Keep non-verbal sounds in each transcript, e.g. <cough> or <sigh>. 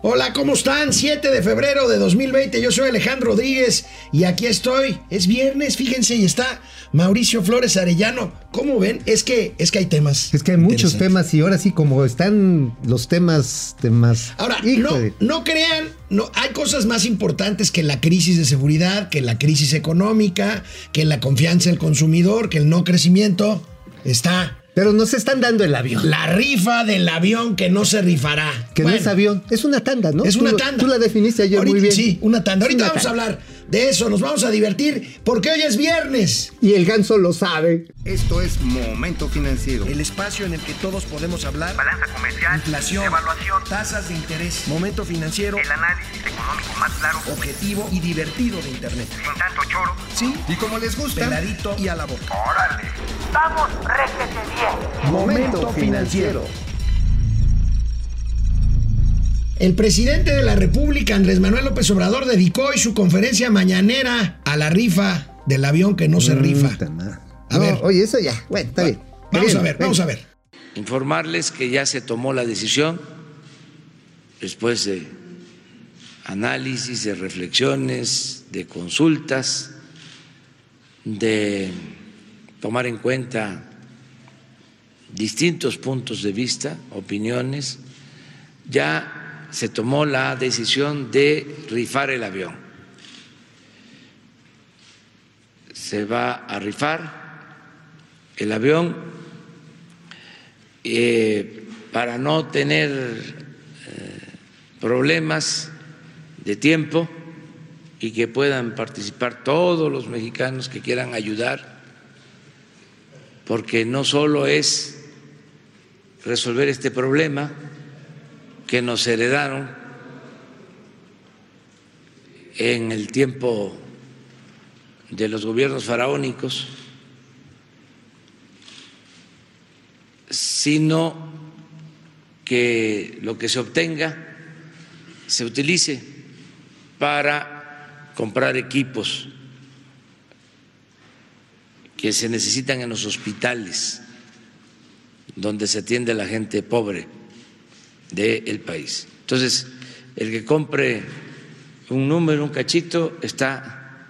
Hola, ¿cómo están? 7 de febrero de 2020, yo soy Alejandro Rodríguez y aquí estoy. Es viernes, fíjense, y está Mauricio Flores Arellano. ¿Cómo ven? Es que, es que hay temas. Es que hay muchos temas y ahora sí, como están los temas, temas. Ahora, no, no crean, no, hay cosas más importantes que la crisis de seguridad, que la crisis económica, que la confianza del consumidor, que el no crecimiento. Está pero nos están dando el avión. La rifa del avión que no se rifará. Que no es avión, es una tanda, ¿no? Es una tanda. Tú la definiste ayer muy bien. Sí, una tanda. Ahorita vamos a hablar de eso, nos vamos a divertir porque hoy es viernes. Y el ganso lo sabe. Esto es Momento Financiero. El espacio en el que todos podemos hablar. Balanza comercial. Inflación. Evaluación. Tasas de interés. Momento Financiero. El análisis económico más claro. Objetivo y divertido de Internet. Sin tanto choro. Sí. Y como les gusta. Peladito y a la boca. Órale. Vamos, réjete bien. Momento Financiero. El presidente de la República, Andrés Manuel López Obrador, dedicó hoy su conferencia mañanera a la rifa del avión que no se rifa. A ver. Oye, eso ya. Bueno, está bien. Vamos a ver, vamos a ver. Informarles que ya se tomó la decisión después de análisis, de reflexiones, de consultas, de tomar en cuenta distintos puntos de vista, opiniones, ya se tomó la decisión de rifar el avión. Se va a rifar el avión eh, para no tener eh, problemas de tiempo y que puedan participar todos los mexicanos que quieran ayudar, porque no solo es resolver este problema que nos heredaron en el tiempo de los gobiernos faraónicos, sino que lo que se obtenga se utilice para comprar equipos que se necesitan en los hospitales donde se atiende a la gente pobre del país. Entonces, el que compre un número, un cachito, está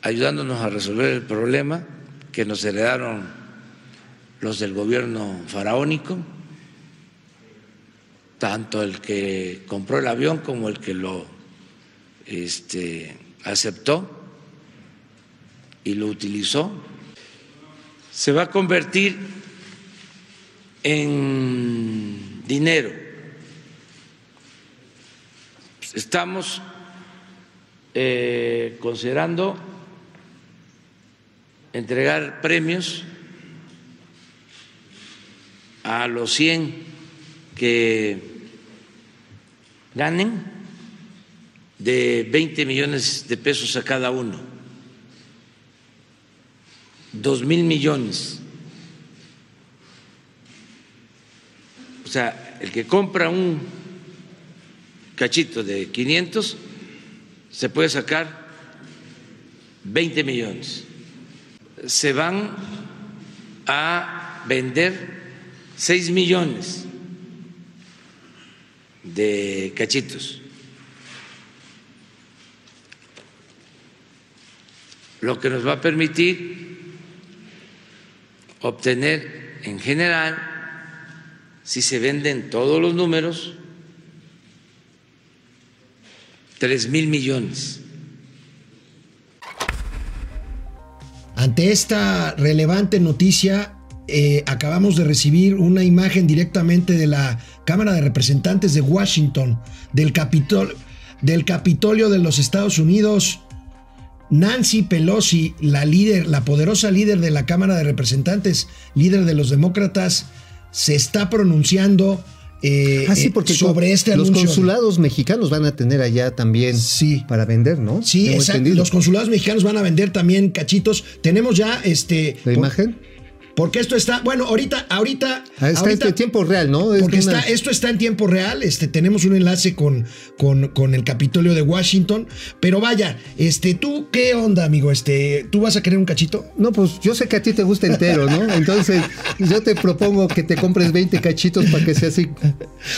ayudándonos a resolver el problema que nos heredaron los del gobierno faraónico, tanto el que compró el avión como el que lo este, aceptó y lo utilizó. Se va a convertir en dinero. Estamos eh, considerando entregar premios a los 100 que ganen de 20 millones de pesos a cada uno, dos mil millones O sea, el que compra un cachito de 500 se puede sacar 20 millones. Se van a vender 6 millones de cachitos. Lo que nos va a permitir obtener en general si se venden todos los números, tres mil millones. Ante esta relevante noticia, eh, acabamos de recibir una imagen directamente de la Cámara de Representantes de Washington, del, del Capitolio de los Estados Unidos. Nancy Pelosi, la líder, la poderosa líder de la Cámara de Representantes, líder de los demócratas, se está pronunciando eh, ah, sí, porque sobre este los anuncio. Los consulados mexicanos van a tener allá también sí. para vender, ¿no? Sí, exacto. Los consulados mexicanos van a vender también cachitos. Tenemos ya este. ¿La imagen? Porque esto está, bueno, ahorita, ahorita, Ah, Está ahorita en tiempo real, ¿no? Es porque una- está, esto está en tiempo real. Este, tenemos un enlace con, con, con el Capitolio de Washington. Pero vaya, este, tú, ¿qué onda, amigo? Este, ¿tú vas a querer un cachito? No, pues yo sé que a ti te gusta entero, ¿no? <laughs> Entonces, yo te propongo que te compres 20 cachitos para que sea así.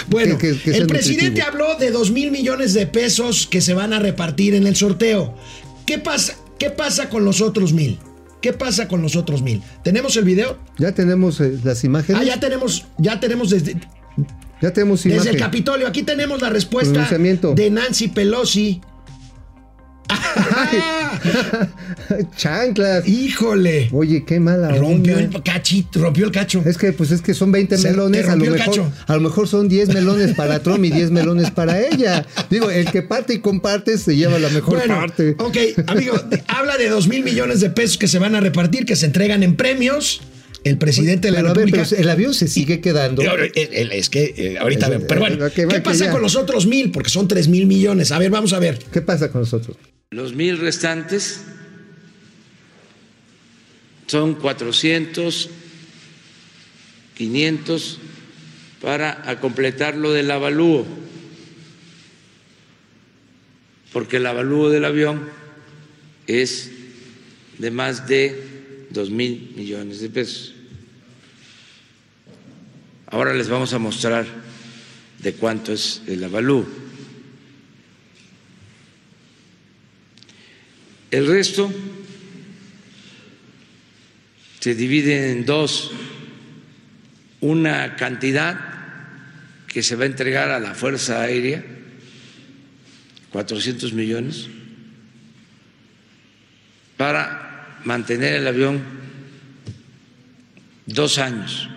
Bueno, que- que- que sea el presidente nutritivo. habló de 2 mil millones de pesos que se van a repartir en el sorteo. ¿Qué pasa, ¿Qué pasa con los otros mil? ¿Qué pasa con los otros mil? ¿Tenemos el video? Ya tenemos eh, las imágenes. Ah, ya tenemos, ya tenemos desde, Ya tenemos desde imagen. el Capitolio. Aquí tenemos la respuesta de Nancy Pelosi. <laughs> Chanclas. ¡Híjole! Oye, qué mala Rompió onda. el cachito, rompió el cacho. Es que, pues es que son 20 Se- melones. A lo, mejor, a lo mejor son 10 melones para Trump y 10 melones para ella. Digo, el que parte y comparte se lleva la mejor Bueno, parte. ok, amigo, habla de 2 mil millones de pesos que se van a repartir, que se entregan en premios. El presidente de la ver, República. pero el avión se sigue quedando. Eh, eh, Es que eh, ahorita, Es- vemos. pero bueno, ¿qué pasa ya. con los otros mil? Porque son 3 mil millones. A ver, vamos a ver. ¿Qué pasa con nosotros? Los mil restantes son 400, 500 para a completar lo del avalúo, porque el avalúo del avión es de más de 2 mil millones de pesos. Ahora les vamos a mostrar de cuánto es el avalúo. El resto se divide en dos. Una cantidad que se va a entregar a la Fuerza Aérea, 400 millones, para mantener el avión dos años.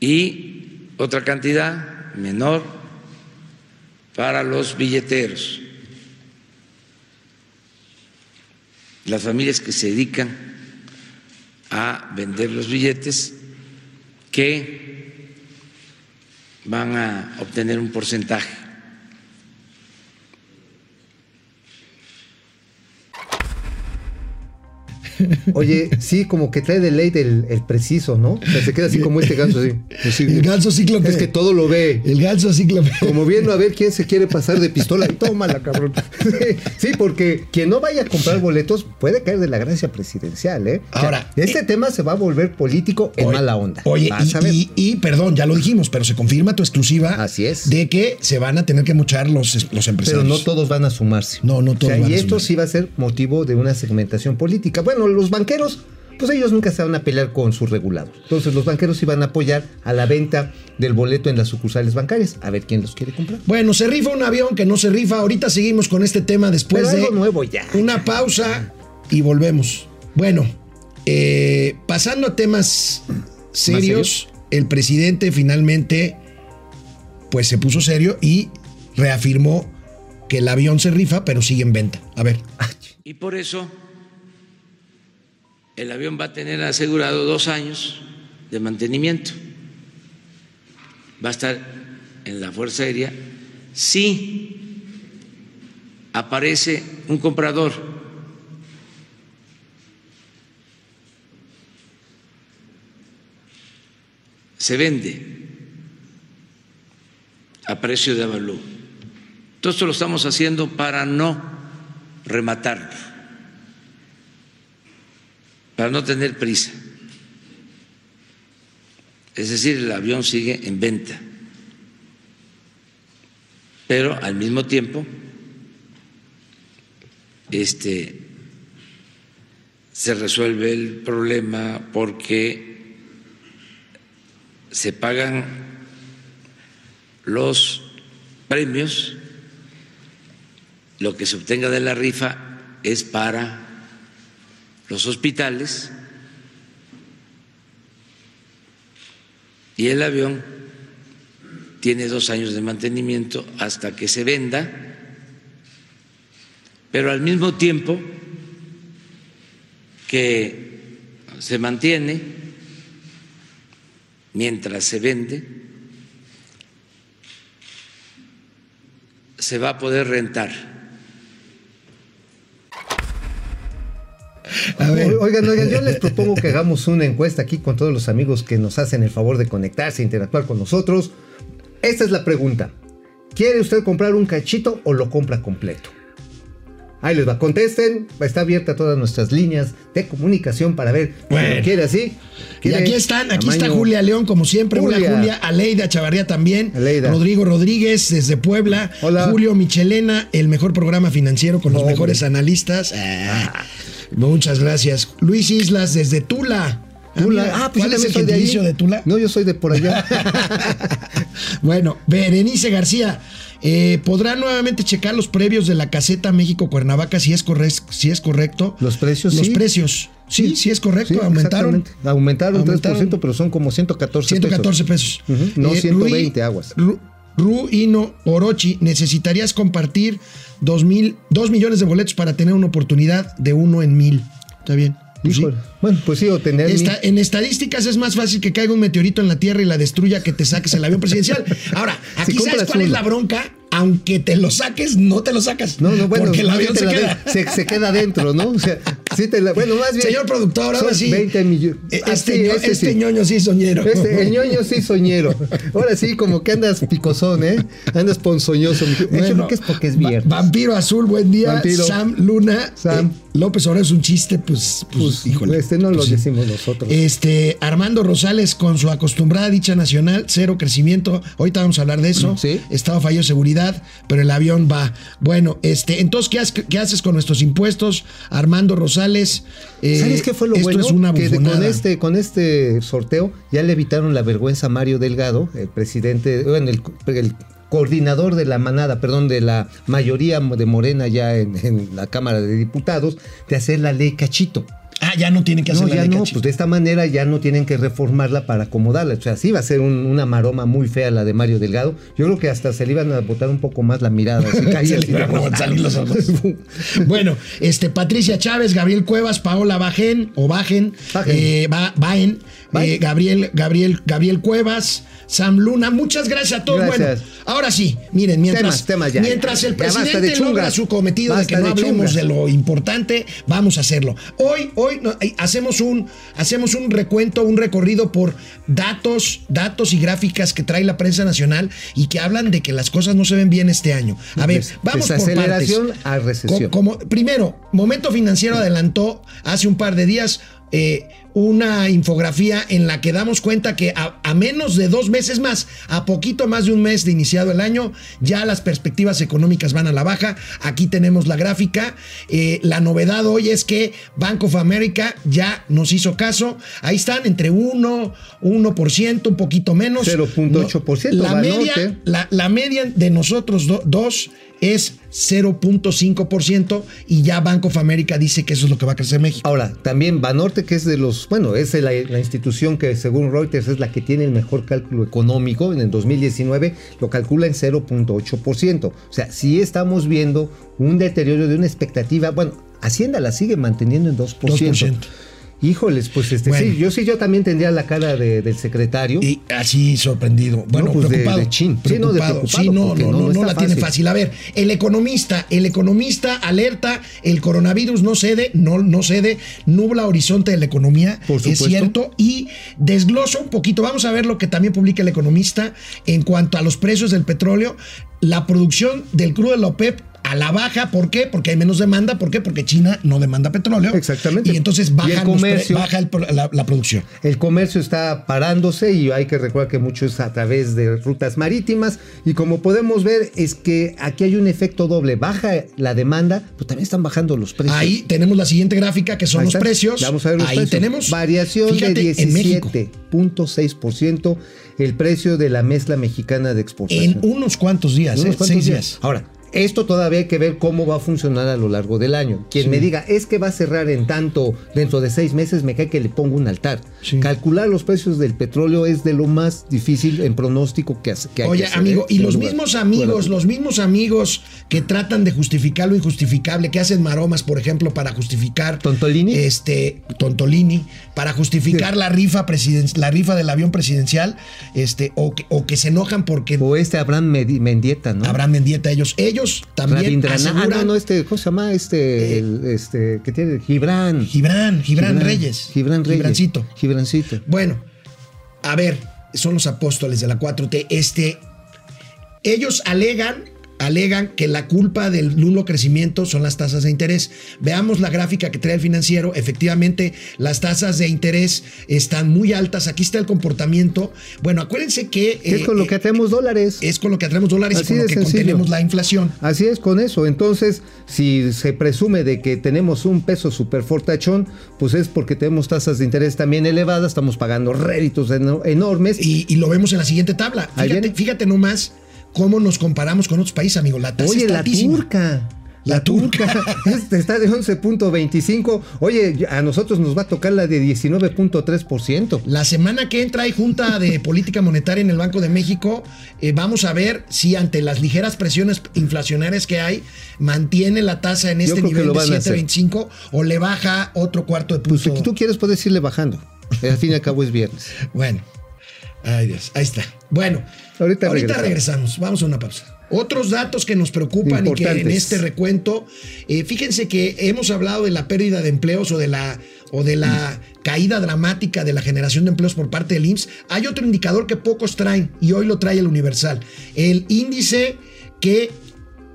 Y otra cantidad menor para los billeteros, las familias que se dedican a vender los billetes que van a obtener un porcentaje. Oye, sí, como que trae de ley el, el preciso, ¿no? O sea, se queda así como este ganso, así. Así. El ganso cíclope. Es que todo lo ve. El ganso cíclope. Como viendo a ver quién se quiere pasar de pistola y <laughs> tómala, cabrón. Sí, porque quien no vaya a comprar boletos puede caer de la gracia presidencial, ¿eh? O sea, Ahora, este tema se va a volver político en Oye, mala onda. Oye, y, y- y, perdón, ya lo dijimos, pero se confirma tu exclusiva. Así es. De que se van a tener que muchar los, los Pero empresarios. no todos van a sumarse. No, no O sea, todos van y a esto sumarse. sí va a ser motivo de una segmentación política. Bueno, los banqueros, pues ellos nunca se van a pelear con sus regulados. Entonces, los banqueros van a apoyar a la venta del boleto en las sucursales bancarias. A ver quién los quiere comprar. Bueno, se rifa un avión que no se rifa. Ahorita seguimos con este tema después Pero de algo nuevo ya. una pausa y volvemos. Bueno, eh, pasando a temas serios, el presidente finalmente pues se puso serio y reafirmó que el avión se rifa, pero sigue en venta. A ver. Y por eso el avión va a tener asegurado dos años de mantenimiento. Va a estar en la Fuerza Aérea si aparece un comprador. Se vende a precio de avalúo. Todo esto lo estamos haciendo para no rematarlo, para no tener prisa. Es decir, el avión sigue en venta, pero al mismo tiempo este, se resuelve el problema porque se pagan los premios, lo que se obtenga de la rifa es para los hospitales y el avión tiene dos años de mantenimiento hasta que se venda, pero al mismo tiempo que se mantiene mientras se vende, se va a poder rentar A ver. O- Oigan, oigan, yo les <laughs> propongo que hagamos una encuesta aquí con todos los amigos que nos hacen el favor de conectarse, interactuar con nosotros. Esta es la pregunta. ¿Quiere usted comprar un cachito o lo compra completo? Ahí les va, contesten. Está abierta todas nuestras líneas de comunicación para ver Bueno. quiere así. Y aquí están, aquí está Julia León, como siempre. Hola Julia. Julia, Aleida Chavarría también. Aleida. Rodrigo Rodríguez desde Puebla. Hola. Julio Michelena, el mejor programa financiero con los mejores analistas. Ah, Muchas gracias. Luis Islas desde Tula. Ah, Tula. mira, Ah, pues ¿Cuál yo es el soy de ahí. gentilicio de Tula? No, yo soy de por allá. <laughs> Bueno, Berenice García, eh, ¿podrá nuevamente checar los previos de la caseta México-Cuernavaca si es, corre- si es correcto? Los precios, Los sí. precios. Sí, sí, es correcto, Sí, aumentaron. Aumentaron, Aumentaron. 3%, pero son como 114 114 pesos. Ujú, no Eh, 120 Rui- aguas. Ru, Ru Ino Orochi, necesitarías compartir dos, mil, dos millones de boletos para tener una oportunidad de uno en mil. ¿Está bien? Pues sí. Bueno, pues sí, o tener. Esta- en estadísticas es más fácil que caiga un meteorito en la Tierra y la destruya que te saques el avión presidencial. Ahora, <laughs> aquí Si sabes cuál es la bronca. Aunque te lo saques, no te lo sacas. No, no, bueno, porque el avión se queda. se, se queda dentro, ¿no? O sea, sí te la, bueno, más bien. Señor productor, ahora sí. 20 millones. Eh, Ah, Este, ño- ese este sí. ñoño sí soñero. Este, el ñoño sí soñero. Ahora sí, como que andas picosón, ¿eh? Andas ponzoñoso. mi- Yo Bueno, creo que es porque es Va- viernes. Vampiro Azul, buen día. Vampiro. Sam Luna. Sam. eh, López Obrador es un chiste, pues, pues, Pues, híjole. este no Pues lo sí. decimos nosotros. Este, Armando Rosales con su acostumbrada dicha nacional, cero crecimiento. Ahorita vamos a hablar de eso. <clears throat> Sí. Estado fallo de seguridad, pero el avión va. Bueno, este, entonces, ¿qué, has- qué haces con nuestros impuestos? Armando Rosales. eh, ¿Sabes qué fue lo esto bueno? es una que con este, con este sorteo ya le evitaron la vergüenza a Mario Delgado, el presidente, bueno, el, el coordinador de la manada, perdón, de la mayoría de Morena ya en, en la Cámara de Diputados, de hacer la ley cachito. Ah, ya no tiene que hacer No, ya ley no, pues de esta manera ya no tienen que reformarla para acomodarla. O sea, sí va a ser un- una maroma muy fea la de Mario Delgado. Yo creo que hasta se le iban a botar un poco más la mirada. así, <laughs> caía Se le así iban de- a salir los ojos. <laughs> bueno, este, Patricia Chávez, Gabriel Cuevas, Paola Bajen, o Bajen, Bajen. eh, Ba- Baen, eh, Gabriel, Gabriel, Gabriel Cuevas, Sam Luna, muchas gracias a todos. Gracias. Bueno, ahora sí, miren, mientras, Temas, temas ya, mientras el presidente de logra su cometido de que no de hablemos chungas. de lo importante, vamos a hacerlo. Hoy, hoy eh, hacemos un, hacemos un recuento, un recorrido por datos, datos y gráficas que trae la prensa nacional y que hablan de que las cosas no se ven bien este año. A ver, vamos por partes. a recesión. Co- Como, primero, Momento Financiero adelantó hace un par de días eh, una infografía en la que damos cuenta que a, a menos de dos meses más, a poquito más de un mes de iniciado el año, ya las perspectivas económicas van a la baja. Aquí tenemos la gráfica. Eh, la novedad hoy es que Bank of America ya nos hizo caso. Ahí están entre 1, 1%, un poquito menos. 0.8% La media, la, la media de nosotros do- dos es 0.5% y ya Bank of America dice que eso es lo que va a crecer México. Ahora, también Banorte, que es de los, bueno, es la, la institución que según Reuters es la que tiene el mejor cálculo económico en el 2019, lo calcula en 0.8%. O sea, sí estamos viendo un deterioro de una expectativa, bueno, Hacienda la sigue manteniendo en 2%. 2%. Híjoles, pues este Bueno. sí, yo sí, yo también tendría la cara de- del secretario. Y así sorprendido. Bueno, pues de- preocupado. de chin. Sí, no, de preocupado. preocupado, Sí, no, no, no, no, no no está la tiene fácil. A ver, el economista, el economista alerta, el coronavirus no cede, no, no cede, nubla horizonte de la economía, Por es cierto, y desglosa un poquito. Vamos a ver lo que también publica el economista en cuanto a los precios del petróleo. La producción del crudo de la OPEP a la baja, ¿por qué? Porque hay menos demanda, ¿por qué? Porque China no demanda petróleo. Exactamente. Y entonces Y el los baja el pro- la- la producción. El comercio está parándose y hay que recordar que mucho es a través de rutas marítimas y como podemos ver es que aquí hay un efecto doble, baja la demanda, pero también están bajando los precios. Ahí tenemos la siguiente gráfica que son los precios. Vamos a ver los Ahí precios. tenemos variación fíjate, de en México. 17.6% el precio de la mezcla mexicana de exportación. En unos cuantos días, Unos ¿eh? cuantos seis días. días. Ahora, esto todavía hay que ver cómo va a funcionar a lo largo del año. Quien me diga, es que va a cerrar en tanto dentro de seis meses, me cae que le pongo un altar. Sí. Calcular los precios del petróleo es de lo más difícil en pronóstico que, hace- que hay Oye, hacer, amigo, ¿eh? y los lugar. mismos amigos, los mismos amigos que tratan de justificar lo injustificable, que hacen maromas, por ejemplo, para justificar ¿Tontolini? este Tontolini, para justificar la rifa presiden- la rifa del avión presidencial, este, o que, o que se enojan porque O este Abraham Mendieta, ¿no? Abraham Mendieta, ellos, ellos ellos también. Ah, aseguran no, no, este, ¿cómo se llama? Este, el, este, que tiene Gibran. Gibran, Gibran Reyes. Gibran Reyes. Gibrancito. Gibrancito. Bueno, a ver, son los apóstoles de la 4T. Este, ellos alegan, alegan que la culpa del nulo crecimiento son las tasas de interés. Veamos la gráfica que trae el financiero. Efectivamente, las tasas de interés están muy altas. Aquí está el comportamiento. Bueno, acuérdense que ¿Qué es eh, con lo que eh, atraemos dólares? es con lo que atraemos dólares y Así con lo que sencillo. contenemos la inflación. Así es con eso. Entonces, si se presume de que tenemos un peso súper fortachón, pues es porque tenemos tasas de interés también elevadas, estamos pagando réditos eno- enormes. Y, y lo vemos en la siguiente tabla. Fíjate, fíjate nomás cómo nos comparamos con otros países, amigo. La tasa Oye, la turca. La turca. <laughs> Este está de 11.25. Oye, a nosotros nos va a tocar la de 19.3%. La semana que entra hay junta de política monetaria en el Banco de México. Eh, vamos a ver si ante las ligeras presiones inflacionarias que hay, mantiene la tasa en este nivel de van a hacer. 7.25 o le baja otro cuarto de Pues punto. si tú quieres puedes irle bajando. <laughs> Al fin y al cabo es viernes. Bueno, ay Dios, ahí está. Bueno, Ahorita ahorita, regresamos. regresamos. Vamos a una pausa. Otros datos que nos preocupan y que en este recuento, eh, fíjense que hemos hablado de la pérdida de empleos o de la o de la caída dramática de la generación de empleos por parte del IMSS. Hay otro indicador que pocos traen y hoy lo trae el Universal. El índice que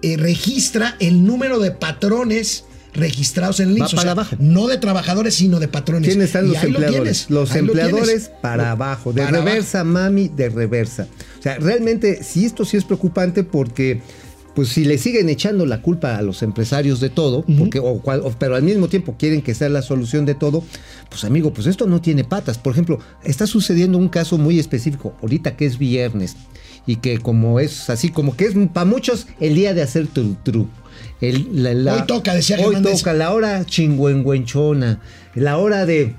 eh, registra el número de patrones registrados en el IMSS. O para sea, abajo. No de trabajadores, sino de patrones. ¿Quiénes están los lo empleadores? tienes, los ahí lo empleadores para abajo, de Para reversa, mami, de reversa. O sea, realmente, si esto sí es preocupante porque, pues si le siguen echando la culpa a los empresarios de todo, porque, o- pero al mismo tiempo quieren que sea la solución de todo, pues amigo, pues esto no tiene patas. Por ejemplo, está sucediendo un caso muy específico, ahorita que es viernes, y que como es así, como que es para muchos el día de hacer tru tru. El- la- la- Hoy toca, decía Hoy Germán Deza. toca la hora chingüengüenchona, la hora de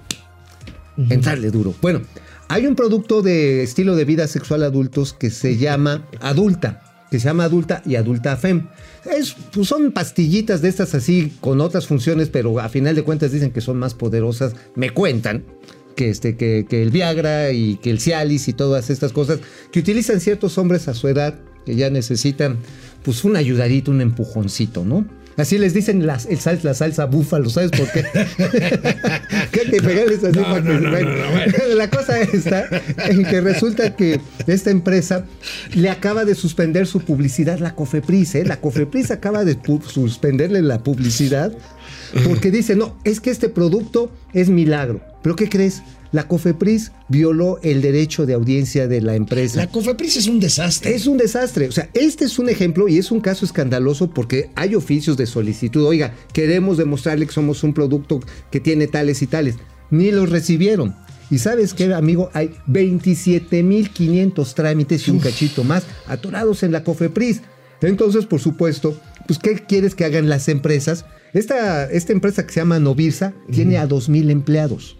entrarle duro. Bueno, hay un producto de estilo de vida sexual adultos que se llama Adulta, que se llama Adulta y Adulta Fem. Es, pues son pastillitas de estas así con otras funciones, pero a final de cuentas dicen que son más poderosas. Me cuentan que, este, que, que el Viagra y que el Cialis y todas estas cosas que utilizan ciertos hombres a su edad que ya necesitan pues un ayudadito, un empujoncito, ¿no? Así les dicen las, el sal- la salsa búfalo, ¿sabes por qué? <laughs> que hay que pegarles así No, para no, que- bueno. La cosa está en que resulta que esta empresa le acaba de suspender su publicidad, la Cofepris, ¿eh? La Cofepris acaba de suspenderle la publicidad porque dice, no, es que este producto es milagro. ¿Pero qué crees? La Cofepris violó el derecho de audiencia de la empresa. La COFEPRIS es un desastre. Es un desastre. O sea, este es un ejemplo y es un caso escandaloso porque hay oficios de solicitud. Oiga, queremos demostrarle que somos un producto que tiene tales y tales. Ni los recibieron. Y sabes qué, amigo, hay 27.500 trámites y un cachito más atorados en la COFEPRIS. Entonces, por supuesto, pues, ¿qué quieres que hagan las empresas? Esta, esta empresa que se llama Novirsa tiene a 2.000 empleados.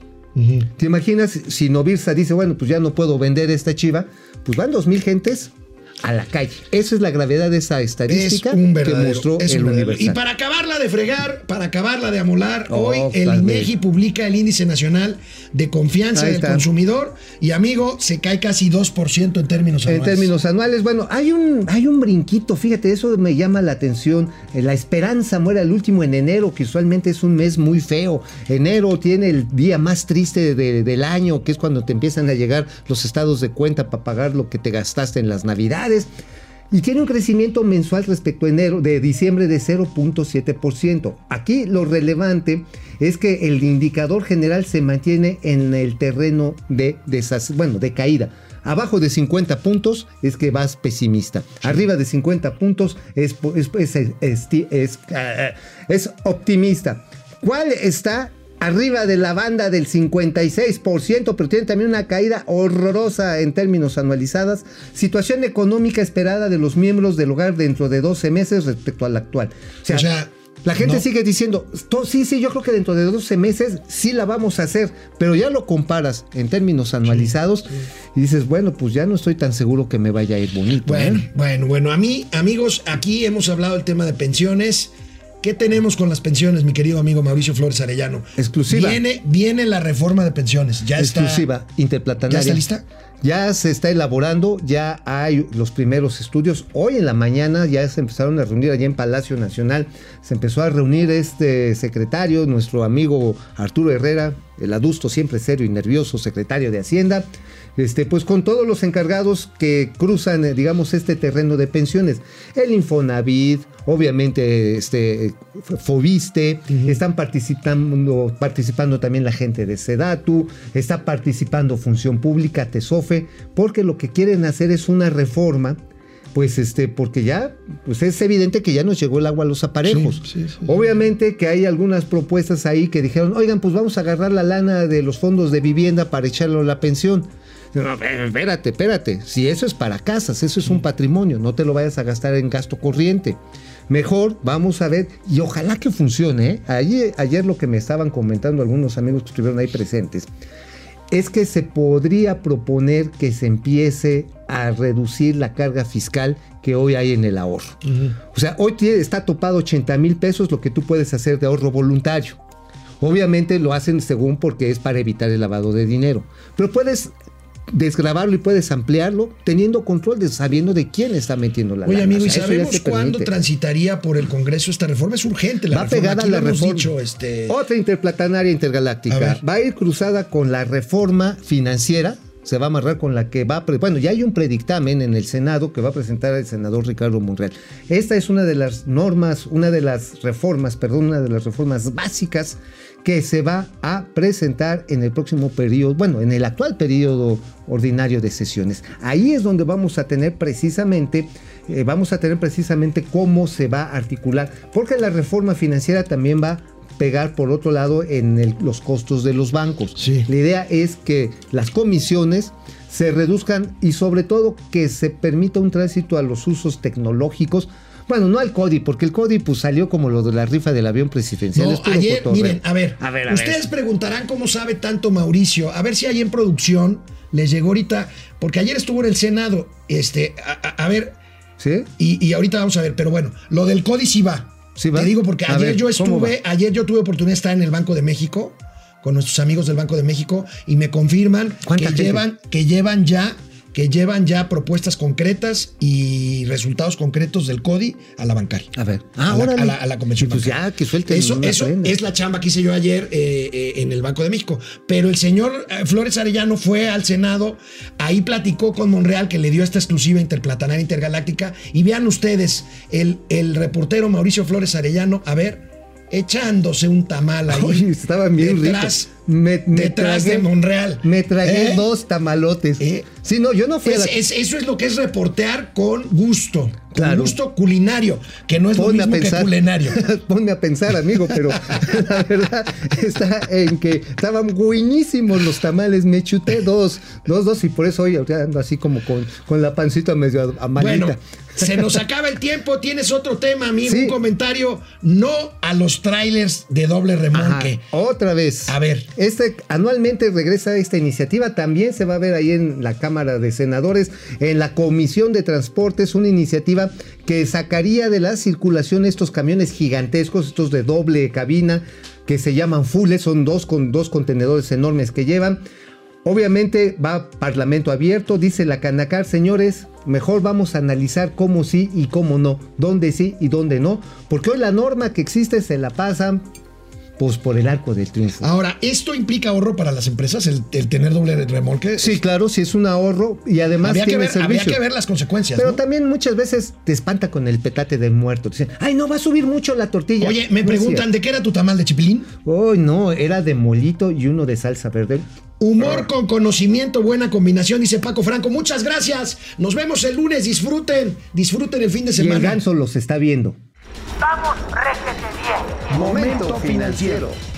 ¿Te imaginas si Novirsa dice, bueno, pues ya no puedo vender esta chiva? Pues van dos mil gentes a la calle. Esa es la gravedad de esa Es estadística un que mostró es el. Universal. Y para acabarla de fregar, para acabarla de amolar, Oh, hoy el INEGI publica el índice nacional de confianza del consumidor y amigo, se cae casi 2% en términos En anuales. términos anuales, bueno, hay un, hay un brinquito, fíjate, eso me llama la atención. Eh, La esperanza muere al último en enero, que usualmente es un mes muy feo. Enero tiene el día más triste de- del año, que es cuando te empiezan a llegar los estados de cuenta para pagar lo que te gastaste en las navidades. Y tiene un crecimiento mensual respecto a enero de diciembre de 0.7%. Aquí lo relevante es que el indicador general se mantiene en el terreno de desas- bueno, de caída. Abajo de 50 puntos es que vas pesimista. Arriba de 50 puntos es, es, es- es- eh, es optimista. ¿Cuál está arriba de la banda del 56%, pero tiene también una caída horrorosa en términos anualizadas? Situación económica esperada de los miembros del hogar dentro de 12 meses respecto al actual. O sea, O sea, la gente no. sigue diciendo, "To- sí, sí, yo creo que dentro de 12 meses sí la vamos a hacer, pero ya lo comparas en términos anualizados y dices, bueno, pues ya no estoy tan seguro que me vaya a ir bonito. Bueno, ¿eh? bueno, bueno, a mí, amigos, aquí hemos hablado del tema de pensiones. ¿Qué tenemos con las pensiones, mi querido amigo Mauricio Flores Arellano? Exclusiva. Viene, viene la reforma de pensiones. Ya exclusiva, está. interplatanaria. ¿Ya está lista? Ya se está elaborando, ya hay los primeros estudios. Hoy en la mañana ya se empezaron a reunir allá en Palacio Nacional. Se empezó a reunir este secretario, nuestro amigo Arturo Herrera, el adusto, siempre serio y nervioso secretario de Hacienda. Este, pues con todos los encargados que cruzan, eh, digamos, este terreno de pensiones. El Infonavit, obviamente, este, Fobiste, están participando, participando también la gente de Sedatu, está participando Función Pública, Tesofe, porque lo que quieren hacer es una reforma pues este, porque ya, pues es evidente que ya nos llegó el agua a los aparejos. Sí, sí, sí. Obviamente que hay algunas propuestas ahí que dijeron, oigan, pues vamos a agarrar la lana de los fondos de vivienda para echarlo a la pensión. No, espérate, espérate. Si eso es para casas, eso es un patrimonio, no te lo vayas a gastar en gasto corriente. Mejor vamos a ver, y ojalá que funcione. ¿eh? Ayer, ayer lo que me estaban comentando algunos amigos que estuvieron ahí presentes, es que se podría proponer que se empiece a reducir la carga fiscal que hoy hay en el ahorro. O sea, hoy tiene- está topado 80 mil pesos lo que tú puedes hacer de ahorro voluntario. Obviamente lo hacen según porque es para evitar el lavado de dinero. Pero puedes desgrabarlo y puedes ampliarlo teniendo control de sabiendo de quién está metiendo la Oye, lana. amigo, O ¿y sea, sabemos cuándo transitaría por el Congreso esta reforma? Es urgente la Va reforma. pegada Aquí a la reforma. dicho, este... Otra interplatanaria intergaláctica. A. Va a ir cruzada con la reforma financiera. Se va a amarrar con la que va a... Bueno, ya hay un predictamen en el Senado que va a presentar el senador Ricardo Monreal. Esta es una de las normas, una de las reformas, perdón, una de las reformas básicas que se va a presentar en el próximo periodo, bueno, en el actual periodo ordinario de sesiones. Ahí es donde vamos a tener precisamente, eh, vamos a tener precisamente cómo se va a articular, porque la reforma financiera también va pegar por otro lado en el- los costos de los bancos. Sí. La idea es que las comisiones se reduzcan y sobre todo que se permita un tránsito a los usos tecnológicos. Bueno, no al CODI, porque el CODI pues salió como lo de la rifa del avión presidencial. No, ayer, cotorreo. miren, a ver, A ver, a ver. ustedes preguntarán cómo sabe tanto Mauricio. A ver si ahí en producción les llegó ahorita, porque ayer estuvo en el Senado. Este, a, a- a ver, ¿Sí? y, y ahorita vamos a ver, pero bueno, lo del CODI sí va. Sí. Te digo porque ayer ver, yo ¿cómo estuve, ayer yo tuve oportunidad de estar en el Banco de México con nuestros amigos del Banco de México y me confirman que llevan, que llevan ya que llevan ya propuestas concretas y resultados concretos del CODI a la bancaria. A ver. a, Ah, la, órale. a la- a la convención. Pues bancaria. ya, que suelten Eso, eso es la chamba que hice yo ayer eh, eh, en el Banco de México. Pero el señor eh, Flores Arellano fue al Senado, ahí platicó con Monreal, que le dio esta exclusiva interplatanaria intergaláctica. Y vean ustedes, el, el reportero Mauricio Flores Arellano, a ver, echándose un tamal ahí. Oye, estaban bien detrás, ricos. Me, me detrás tragué- de Monreal. Me tragué ¿Eh? dos tamalotes. ¿Eh? Sí, no, yo no fui a la... Es- es- eso es lo que es reportear con gusto. Claro. gusto culinario, que no es Ponme lo a mismo que culinario. <laughs> Ponme a pensar, amigo, pero <laughs> la verdad está en que estaban buenísimos los tamales. Me chuté dos, dos, dos, y por eso hoy ando así como con, con la pancita medio amarita. Bueno, se nos acaba el tiempo. Tienes otro tema, amigo. Sí. Un comentario. No a los trailers de doble remolque. Otra vez. A ver. Este anualmente regresa esta iniciativa. También se va a ver ahí en la Cámara de Senadores, en la Comisión de Transportes, una iniciativa que sacaría de la circulación estos camiones gigantescos, estos de doble cabina, que se llaman fulles, son dos con dos contenedores enormes que llevan. Obviamente va Parlamento abierto, dice la Canacar, señores, mejor vamos a analizar cómo sí y cómo no, dónde sí y dónde no, porque hoy la norma que existe se la pasan pues por el arco del triunfo. Ahora, ¿esto implica ahorro para las empresas, el, el tener doble remolque? Sí, claro, si es un ahorro y además habría que, ver, habría servicio. que ver las consecuencias. Pero ¿no? también muchas veces te espanta con el petate del muerto. Dicen, ay, no va a subir mucho la tortilla. Oye, me No preguntan, ¿de qué era tu tamal de chipilín? Ay, no, era de molito y uno de salsa verde. Humor con conocimiento, buena combinación, dice Paco Franco. Muchas gracias. Nos vemos el lunes. Disfruten, disfruten el fin de Y el semana. ganso los está viendo. Vamos, réjete. Momento financiero.